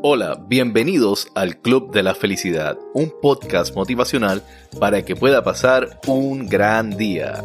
Hola, bienvenidos al Club de la Felicidad, un podcast motivacional para que pueda pasar un gran día.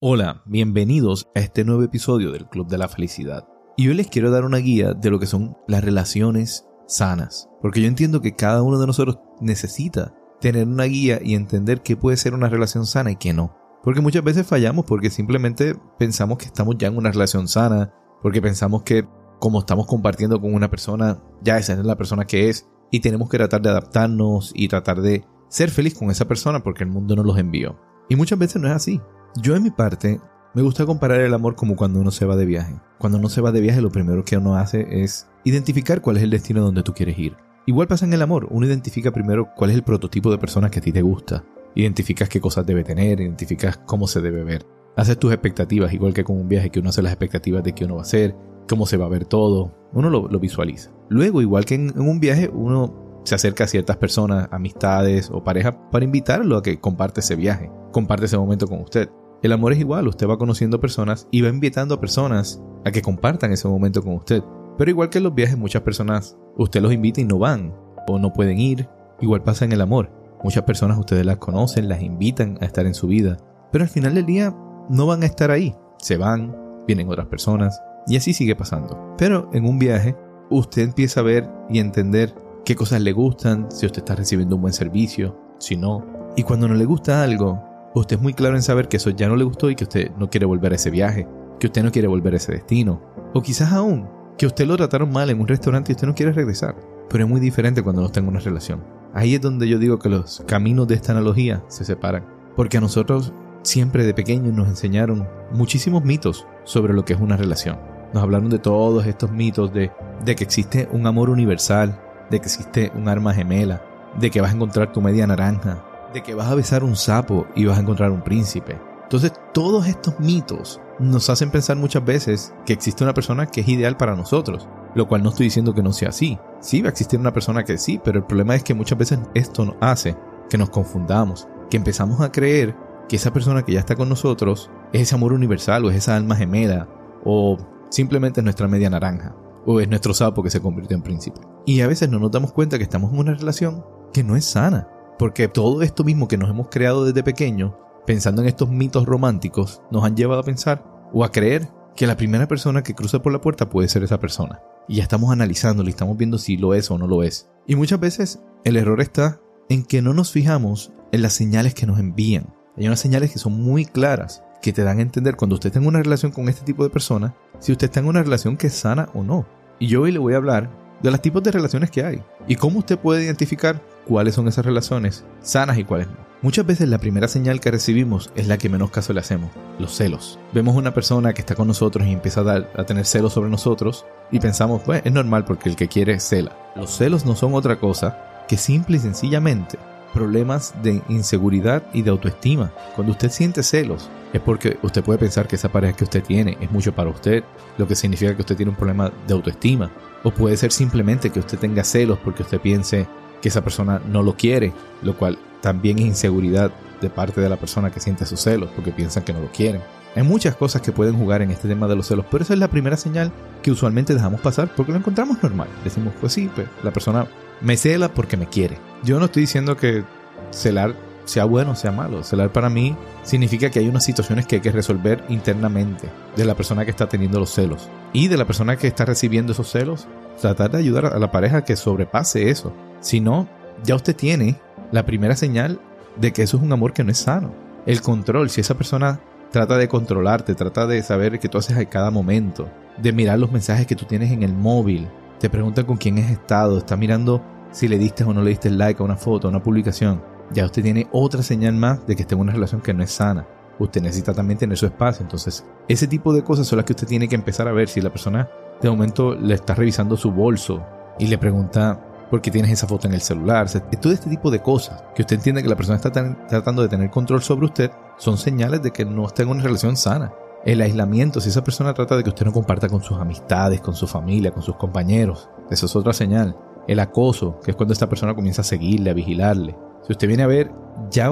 Hola, bienvenidos a este nuevo episodio del Club de la Felicidad. Y hoy les quiero dar una guía de lo que son las relaciones sanas, porque yo entiendo que cada uno de nosotros necesita tener una guía y entender qué puede ser una relación sana y qué no. Porque muchas veces fallamos porque simplemente pensamos que estamos ya en una relación sana, porque pensamos que como estamos compartiendo con una persona, ya esa es la persona que es, y tenemos que tratar de adaptarnos y tratar de ser feliz con esa persona porque el mundo nos los envió. Y muchas veces no es así. Yo en mi parte me gusta comparar el amor como cuando uno se va de viaje. Cuando uno se va de viaje lo primero que uno hace es identificar cuál es el destino donde tú quieres ir. Igual pasa en el amor, uno identifica primero cuál es el prototipo de persona que a ti te gusta. Identificas qué cosas debe tener, identificas cómo se debe ver. Haces tus expectativas, igual que con un viaje que uno hace las expectativas de qué uno va a hacer, cómo se va a ver todo. Uno lo, visualiza. Luego, igual que en, en un viaje, uno se acerca a ciertas personas, amistades o parejas para invitarlo a que comparte ese viaje, comparte ese momento con usted. El amor es igual, usted va conociendo personas y va invitando a personas a que compartan ese momento con usted. Pero igual que en los viajes, muchas personas usted los invita y no van o no pueden ir. Igual pasa en el amor. Muchas personas ustedes las conocen, las invitan a estar en su vida, pero al final del día no van a estar ahí. Se van, vienen otras personas y así sigue pasando. Pero en un viaje, usted empieza a ver y entender qué cosas le gustan, si usted está recibiendo un buen servicio, si no. Y cuando no le gusta algo, usted es muy claro en saber que eso ya no le gustó y que usted no quiere volver a ese viaje, que usted no quiere volver a ese destino. O quizás aún que usted lo trataron mal en un restaurante y usted no quiere regresar. Pero es muy diferente cuando no está en una relación. Ahí es donde yo digo que los caminos de esta analogía se separan. Porque a nosotros siempre de pequeños nos enseñaron muchísimos mitos sobre lo que es una relación. Nos hablaron de todos estos mitos de, de que existe un amor universal, de que existe un arma gemela, de que vas a encontrar tu media naranja, de que vas a besar un sapo y vas a encontrar un príncipe. Entonces todos estos mitos nos hacen pensar muchas veces que existe una persona que es ideal para nosotros, lo cual no estoy diciendo que no sea así. Sí va a existir una persona que sí, pero el problema es que muchas veces esto nos hace que nos confundamos, que empezamos a creer que esa persona que ya está con nosotros es ese amor universal o es esa alma gemela o simplemente es nuestra media naranja o es nuestro sapo que se convirtió en príncipe. Y a veces no nos damos cuenta que estamos en una relación que no es sana, porque todo esto mismo que nos hemos creado desde pequeño, pensando en estos mitos románticos, nos han llevado a pensar o a creer que la primera persona que cruza por la puerta puede ser esa persona. Y ya estamos analizándolo y estamos viendo si lo es o no lo es. Y muchas veces el error está en que no nos fijamos en las señales que nos envían. Hay unas señales que son muy claras, que te dan a entender cuando usted está en una relación con este tipo de persona, si usted está en una relación que es sana o no. Y yo hoy le voy a hablar de los tipos de relaciones que hay y cómo usted puede identificar cuáles son esas relaciones sanas y cuáles no. Muchas veces la primera señal que recibimos es la que menos caso le hacemos, los celos. Vemos una persona que está con nosotros y empieza a, tener celos sobre nosotros y pensamos, pues es normal porque el que quiere cela. Los celos no son otra cosa que simple y sencillamente problemas de inseguridad y de autoestima. Cuando usted siente celos, es porque usted puede pensar que esa pareja que usted tiene es mucho para usted, lo que significa que usted tiene un problema de autoestima. O puede ser simplemente que usted tenga celos porque usted piense que esa persona no lo quiere, lo cual también es inseguridad de parte de la persona que siente sus celos porque piensan que no lo quieren. Hay muchas cosas que pueden jugar en este tema de los celos, pero esa es la primera señal que usualmente dejamos pasar porque lo encontramos normal. Decimos, pues sí, pues la persona me cela porque me quiere. Yo no estoy diciendo que celar sea bueno o sea malo. Celar para mí significa que hay unas situaciones que hay que resolver internamente de la persona que está teniendo los celos y de la persona que está recibiendo esos celos. Tratar de ayudar a la pareja que sobrepase eso. Si no, ya usted tiene la primera señal de que eso es un amor que no es sano. El control, si esa persona trata de controlarte, trata de saber qué tú haces a cada momento, de mirar los mensajes que tú tienes en el móvil, te pregunta con quién has estado, está mirando si le diste o no le diste like a una foto, a una publicación, ya usted tiene otra señal más de que está en una relación que no es sana. Usted necesita también tener su espacio. Entonces, ese tipo de cosas son las que usted tiene que empezar a ver. Si la persona de momento le está revisando su bolso y le pregunta por qué tienes esa foto en el celular, todo este tipo de cosas que usted entiende que la persona está tratando de tener control sobre usted, son señales de que no está en una relación sana. El aislamiento, si esa persona trata de que usted no comparta con sus amistades, con su familia, con sus compañeros, eso es otra señal. El acoso, que es cuando esta persona comienza a seguirle, a vigilarle. Si usted viene a ver, ya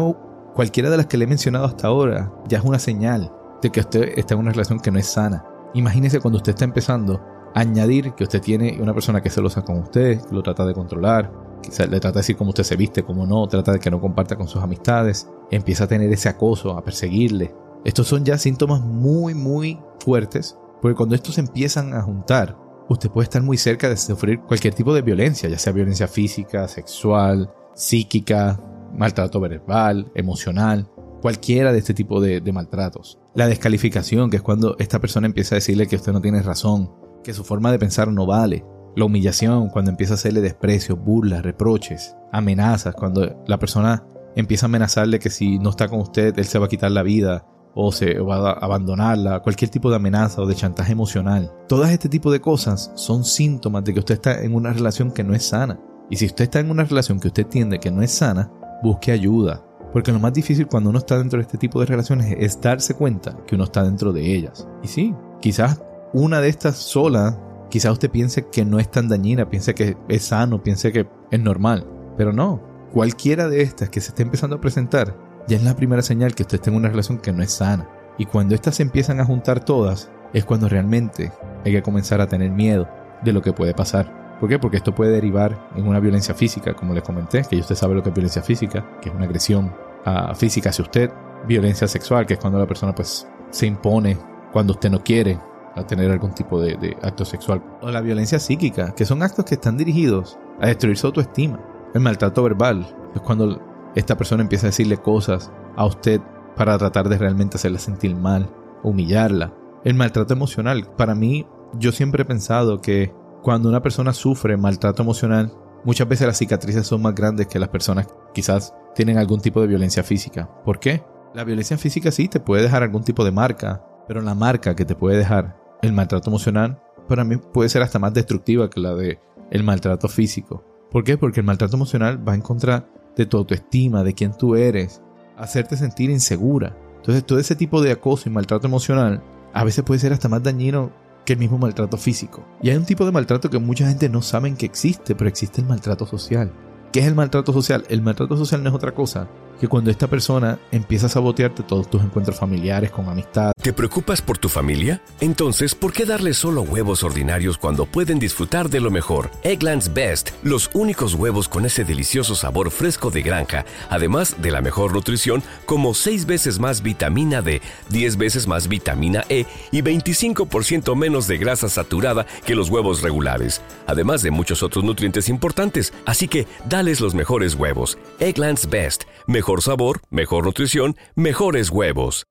cualquiera de las que le he mencionado hasta ahora, ya es una señal de que usted está en una relación que no es sana. Imagínese cuando usted está empezando añadir que usted tiene una persona que se lo saca con usted, lo trata de controlar, que le trata de decir cómo usted se viste, cómo no, trata de que no comparta con sus amistades, empieza a tener ese acoso, a perseguirle. Estos son ya síntomas muy, muy fuertes, porque cuando estos empiezan a juntar, usted puede estar muy cerca de sufrir cualquier tipo de violencia, ya sea violencia física, sexual, psíquica, maltrato verbal, emocional, cualquiera de este tipo de, maltratos. La descalificación, que es cuando esta persona empieza a decirle que usted no tiene razón, que su forma de pensar no vale. La humillación, cuando empieza a hacerle desprecio, burlas, reproches, amenazas, cuando la persona empieza a amenazarle que si no está con usted, él se va a quitar la vida o se va a abandonarla, cualquier tipo de amenaza o de chantaje emocional. Todas este tipo de cosas son síntomas de que usted está en una relación que no es sana. Y si usted está en una relación que usted entiende que no es sana, busque ayuda. Porque lo más difícil cuando uno está dentro de este tipo de relaciones es darse cuenta que uno está dentro de ellas. Y sí, quizás una de estas sola, quizás usted piense que no es tan dañina, piense que es sano, piense que es normal. Pero no, cualquiera de estas que se esté empezando a presentar ya es la primera señal que usted está en una relación que no es sana. Y cuando estas se empiezan a juntar todas, es cuando realmente hay que comenzar a tener miedo de lo que puede pasar. ¿Por qué? Porque esto puede derivar en una violencia física, como les comenté, que usted sabe lo que es violencia física, que es una agresión uh, física hacia usted. Violencia sexual, que es cuando la persona pues se impone cuando usted no quiere a tener algún tipo de, acto sexual. O la violencia psíquica, que son actos que están dirigidos a destruir su autoestima. El maltrato verbal, es cuando esta persona empieza a decirle cosas a usted para tratar de realmente hacerla sentir mal, humillarla. El maltrato emocional, para mí, yo siempre he pensado que cuando una persona sufre maltrato emocional, muchas veces las cicatrices son más grandes que las personas quizás tienen algún tipo de violencia física. ¿Por qué? La violencia física sí te puede dejar algún tipo de marca, pero la marca que te puede dejar el maltrato emocional para mí puede ser hasta más destructiva que la de el maltrato físico. ¿Por qué? Porque el maltrato emocional va en contra de tu autoestima, de quién tú eres, hacerte sentir insegura. Entonces todo ese tipo de acoso y maltrato emocional a veces puede ser hasta más dañino que el mismo maltrato físico. Y hay un tipo de maltrato que mucha gente no sabe que existe, pero existe el maltrato social. ¿Qué es el maltrato social? El maltrato social no es otra cosa que cuando esta persona empieza a sabotearte todos tus encuentros familiares con amistad. ¿Te preocupas por tu familia? Entonces, ¿por qué darles solo huevos ordinarios cuando pueden disfrutar de lo mejor? Eggland's Best, los únicos huevos con ese delicioso sabor fresco de granja, además de la mejor nutrición, como 6 veces más vitamina D, 10 veces más vitamina E y 25% menos de grasa saturada que los huevos regulares, además de muchos otros nutrientes importantes. Así que, dales los mejores huevos. Eggland's Best, mejor mejor sabor, mejor nutrición, mejores huevos.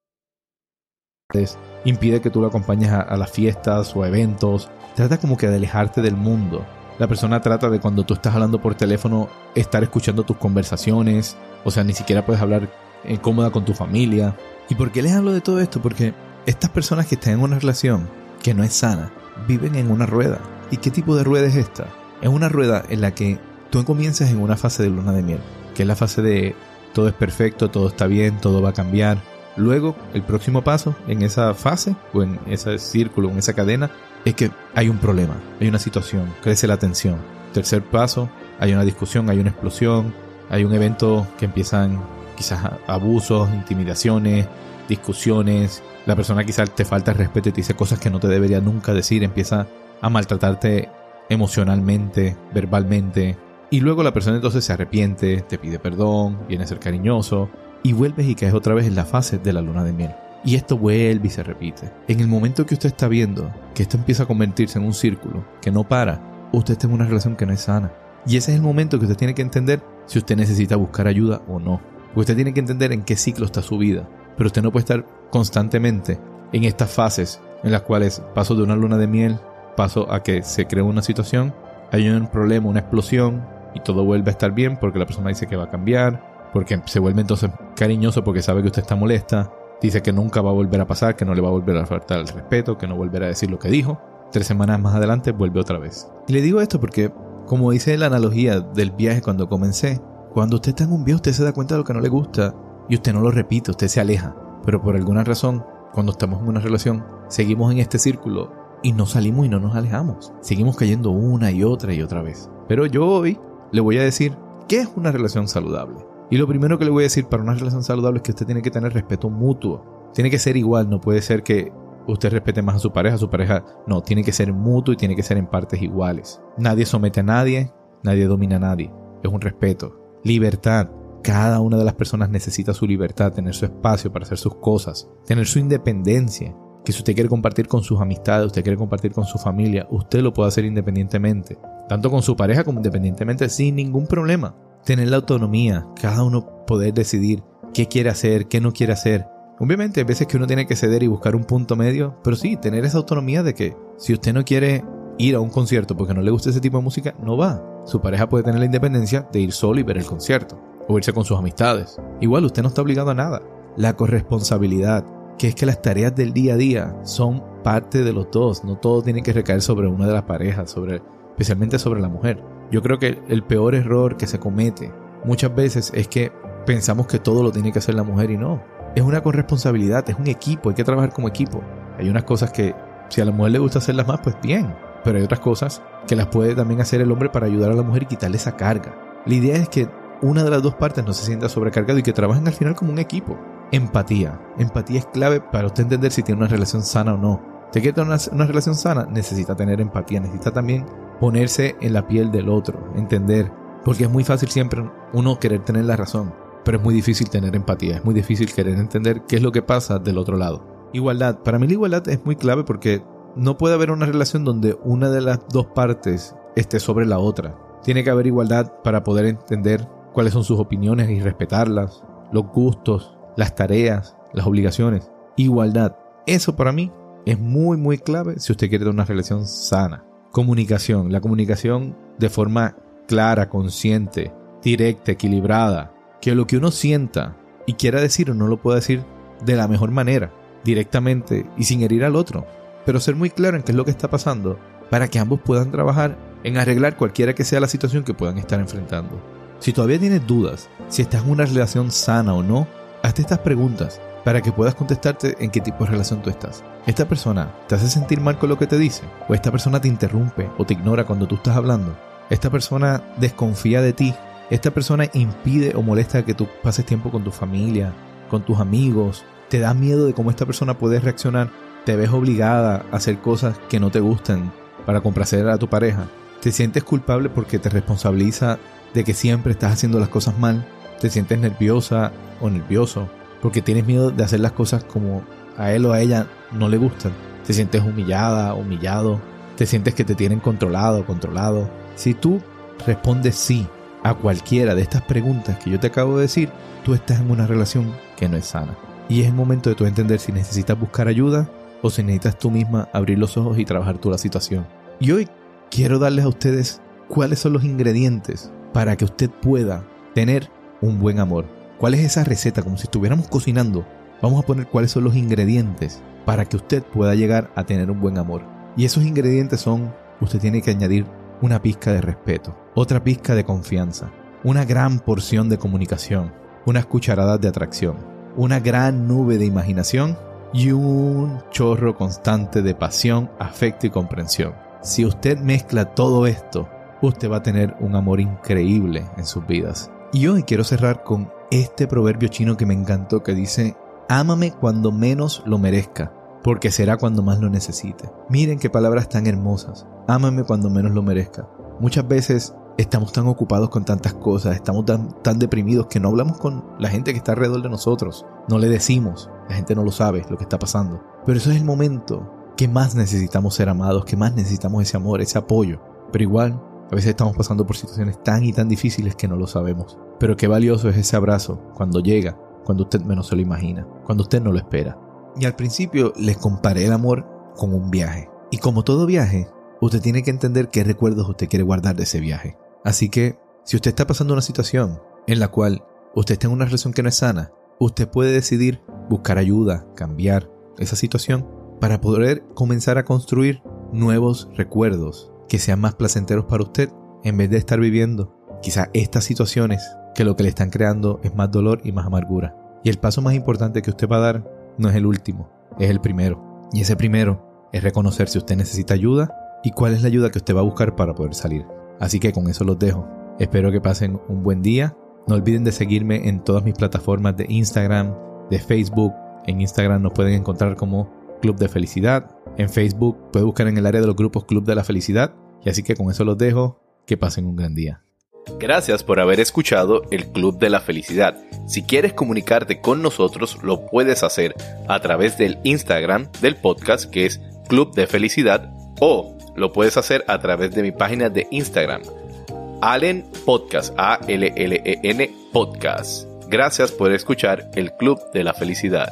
Impide que tú lo acompañes a, las fiestas o eventos. Trata como que de alejarte del mundo. La persona trata de cuando tú estás hablando por teléfono estar escuchando tus conversaciones. O sea, ni siquiera puedes hablar cómoda con tu familia. ¿Y por qué les hablo de todo esto? Porque estas personas que están en una relación que no es sana viven en una rueda. ¿Y qué tipo de rueda es esta? Es una rueda en la que tú comienzas en una fase de luna de miel, que es la fase de todo es perfecto, todo está bien, todo va a cambiar. Luego, el próximo paso en esa fase o en ese círculo, en esa cadena, es que hay un problema, hay una situación, crece la tensión. Tercer paso, hay una discusión, hay una explosión, hay un evento que empiezan quizás abusos, intimidaciones, discusiones. La persona quizás te falta el respeto y te dice cosas que no te debería nunca decir, empieza a maltratarte emocionalmente, verbalmente, Y luego la persona entonces se arrepiente, te pide perdón, viene a ser cariñoso y vuelves y caes otra vez en la fase de la luna de miel. Y esto vuelve y se repite. En el momento que usted está viendo que esto empieza a convertirse en un círculo que no para, usted está en una relación que no es sana. Y ese es el momento que usted tiene que entender si usted necesita buscar ayuda o no. Usted tiene que entender en qué ciclo está su vida. Pero usted no puede estar constantemente en estas fases en las cuales paso de una luna de miel, paso a que se cree una situación, hay un problema, una explosión y todo vuelve a estar bien porque la persona dice que va a cambiar, porque se vuelve entonces cariñoso porque sabe que usted está molesta, dice que nunca va a volver a pasar, que no le va a volver a faltar el respeto, que no volverá a decir lo que dijo. Tres semanas más adelante vuelve otra vez. Y le digo esto porque, como dice la analogía del viaje cuando comencé, cuando usted está en un viaje usted se da cuenta de lo que no le gusta y usted no lo repite, usted se aleja. Pero por alguna razón cuando estamos en una relación, seguimos en este círculo y no salimos y no nos alejamos. Seguimos cayendo una y otra y otra vez. Pero yo hoy le voy a decir qué es una relación saludable. Y lo primero que le voy a decir para una relación saludable es que usted tiene que tener respeto mutuo. Tiene que ser igual, no puede ser que usted respete más a su pareja, su pareja no, tiene que ser mutuo y tiene que ser en partes iguales. Nadie somete a nadie, nadie domina a nadie. Es un respeto. Libertad. Cada una de las personas necesita su libertad, tener su espacio para hacer sus cosas, tener su independencia. Que si usted quiere compartir con sus amistades, usted quiere compartir con su familia, usted lo puede hacer independientemente. Tanto con su pareja como independientemente, sin ningún problema. Tener la autonomía, cada uno poder decidir qué quiere hacer, qué no quiere hacer. Obviamente hay veces que uno tiene que ceder y buscar un punto medio, pero sí, tener esa autonomía de que si usted no quiere ir a un concierto porque no le gusta ese tipo de música, no va. Su pareja puede tener la independencia de ir solo y ver el concierto o irse con sus amistades. Igual usted no está obligado a nada. La corresponsabilidad, que es que las tareas del día a día son parte de los dos, no todo tiene que recaer sobre una de las parejas, sobre, especialmente sobre la mujer. Yo creo que el peor error que se comete muchas veces es que pensamos que todo lo tiene que hacer la mujer y no. Es una corresponsabilidad, es un equipo, hay que trabajar como equipo. Hay unas cosas que si a la mujer le gusta hacerlas más, pues bien. Pero hay otras cosas que las puede también hacer el hombre para ayudar a la mujer y quitarle esa carga. La idea es que una de las dos partes no se sienta sobrecargado y que trabajen al final como un equipo. Empatía. Empatía es clave para usted entender si tiene una relación sana o no. ¿Te quiere tener una, relación sana? Necesita tener empatía, necesita también ponerse en la piel del otro, entender. Porque es muy fácil siempre uno querer tener la razón, pero es muy difícil tener empatía, es muy difícil querer entender qué es lo que pasa del otro lado. Igualdad. Para mí la igualdad es muy clave porque no puede haber una relación donde una de las dos partes esté sobre la otra. Tiene que haber igualdad para poder entender cuáles son sus opiniones y respetarlas, los gustos, las tareas, las obligaciones. Igualdad. Eso para mí es muy muy clave si usted quiere tener una relación sana. Comunicación. La comunicación de forma clara, consciente, directa, equilibrada. Que lo que uno sienta y quiera decir no lo pueda decir de la mejor manera, directamente y sin herir al otro. Pero ser muy claro en qué es lo que está pasando para que ambos puedan trabajar en arreglar cualquiera que sea la situación que puedan estar enfrentando. Si todavía tienes dudas si estás en una relación sana o no, hazte estas preguntas para que puedas contestarte en qué tipo de relación tú estás. ¿Esta persona te hace sentir mal con lo que te dice? ¿O esta persona te interrumpe o te ignora cuando tú estás hablando? ¿Esta persona desconfía de ti? ¿Esta persona impide o molesta que tú pases tiempo con tu familia, con tus amigos? ¿Te da miedo de cómo esta persona puede reaccionar? ¿Te ves obligada a hacer cosas que no te gustan para complacer a tu pareja? ¿Te sientes culpable porque te responsabiliza de que siempre estás haciendo las cosas mal, te sientes nerviosa o nervioso porque tienes miedo de hacer las cosas como a él o a ella no le gustan, te sientes humillada, humillado, te sientes que te tienen controlado, controlado. Si tú respondes sí a cualquiera de estas preguntas que yo te acabo de decir, tú estás en una relación que no es sana. Y es el momento de tú entender si necesitas buscar ayuda o si necesitas tú misma abrir los ojos y trabajar tú la situación. Y hoy quiero darles a ustedes cuáles son los ingredientes para que usted pueda tener un buen amor. ¿Cuál es esa receta? Como si estuviéramos cocinando. Vamos a poner cuáles son los ingredientes para que usted pueda llegar a tener un buen amor. Y esos ingredientes son, usted tiene que añadir una pizca de respeto, otra pizca de confianza, una gran porción de comunicación, unas cucharadas de atracción, una gran nube de imaginación y un chorro constante de pasión, afecto y comprensión. Si usted mezcla todo esto usted va a tener un amor increíble en sus vidas. Y hoy quiero cerrar con este proverbio chino que me encantó que dice, ámame cuando menos lo merezca, porque será cuando más lo necesite. Miren qué palabras tan hermosas. Ámame cuando menos lo merezca. Muchas veces estamos tan ocupados con tantas cosas, estamos tan, tan deprimidos que no hablamos con la gente que está alrededor de nosotros, no le decimos, la gente no lo sabe lo que está pasando. Pero eso es el momento que más necesitamos ser amados, que más necesitamos ese amor, ese apoyo. Pero igual, a veces estamos pasando por situaciones tan y tan difíciles que no lo sabemos. Pero qué valioso es ese abrazo cuando llega, cuando usted menos se lo imagina, cuando usted no lo espera. Y al principio les comparé el amor con un viaje. Y como todo viaje, usted tiene que entender qué recuerdos usted quiere guardar de ese viaje. Así que, si usted está pasando una situación en la cual usted está en una relación que no es sana, usted puede decidir buscar ayuda, cambiar esa situación para poder comenzar a construir nuevos recuerdos que sean más placenteros para usted en vez de estar viviendo quizá estas situaciones que lo que le están creando es más dolor y más amargura. Y el paso más importante que usted va a dar no es el último, es el primero. Y ese primero es reconocer si usted necesita ayuda y cuál es la ayuda que usted va a buscar para poder salir. Así que con eso los dejo. Espero que pasen un buen día. No olviden de seguirme en todas mis plataformas de Instagram, de Facebook. En Instagram nos pueden encontrar como Club de Felicidad. En Facebook pueden buscar en el área de los grupos Club de la Felicidad. Y así que con eso los dejo. Que pasen un gran día. Gracias por haber escuchado el Club de la Felicidad. Si quieres comunicarte con nosotros, lo puedes hacer a través del Instagram del podcast que es Club de Felicidad o lo puedes hacer a través de mi página de Instagram, Allen Podcast, A-L-L-E-N Podcast. Gracias por escuchar el Club de la Felicidad.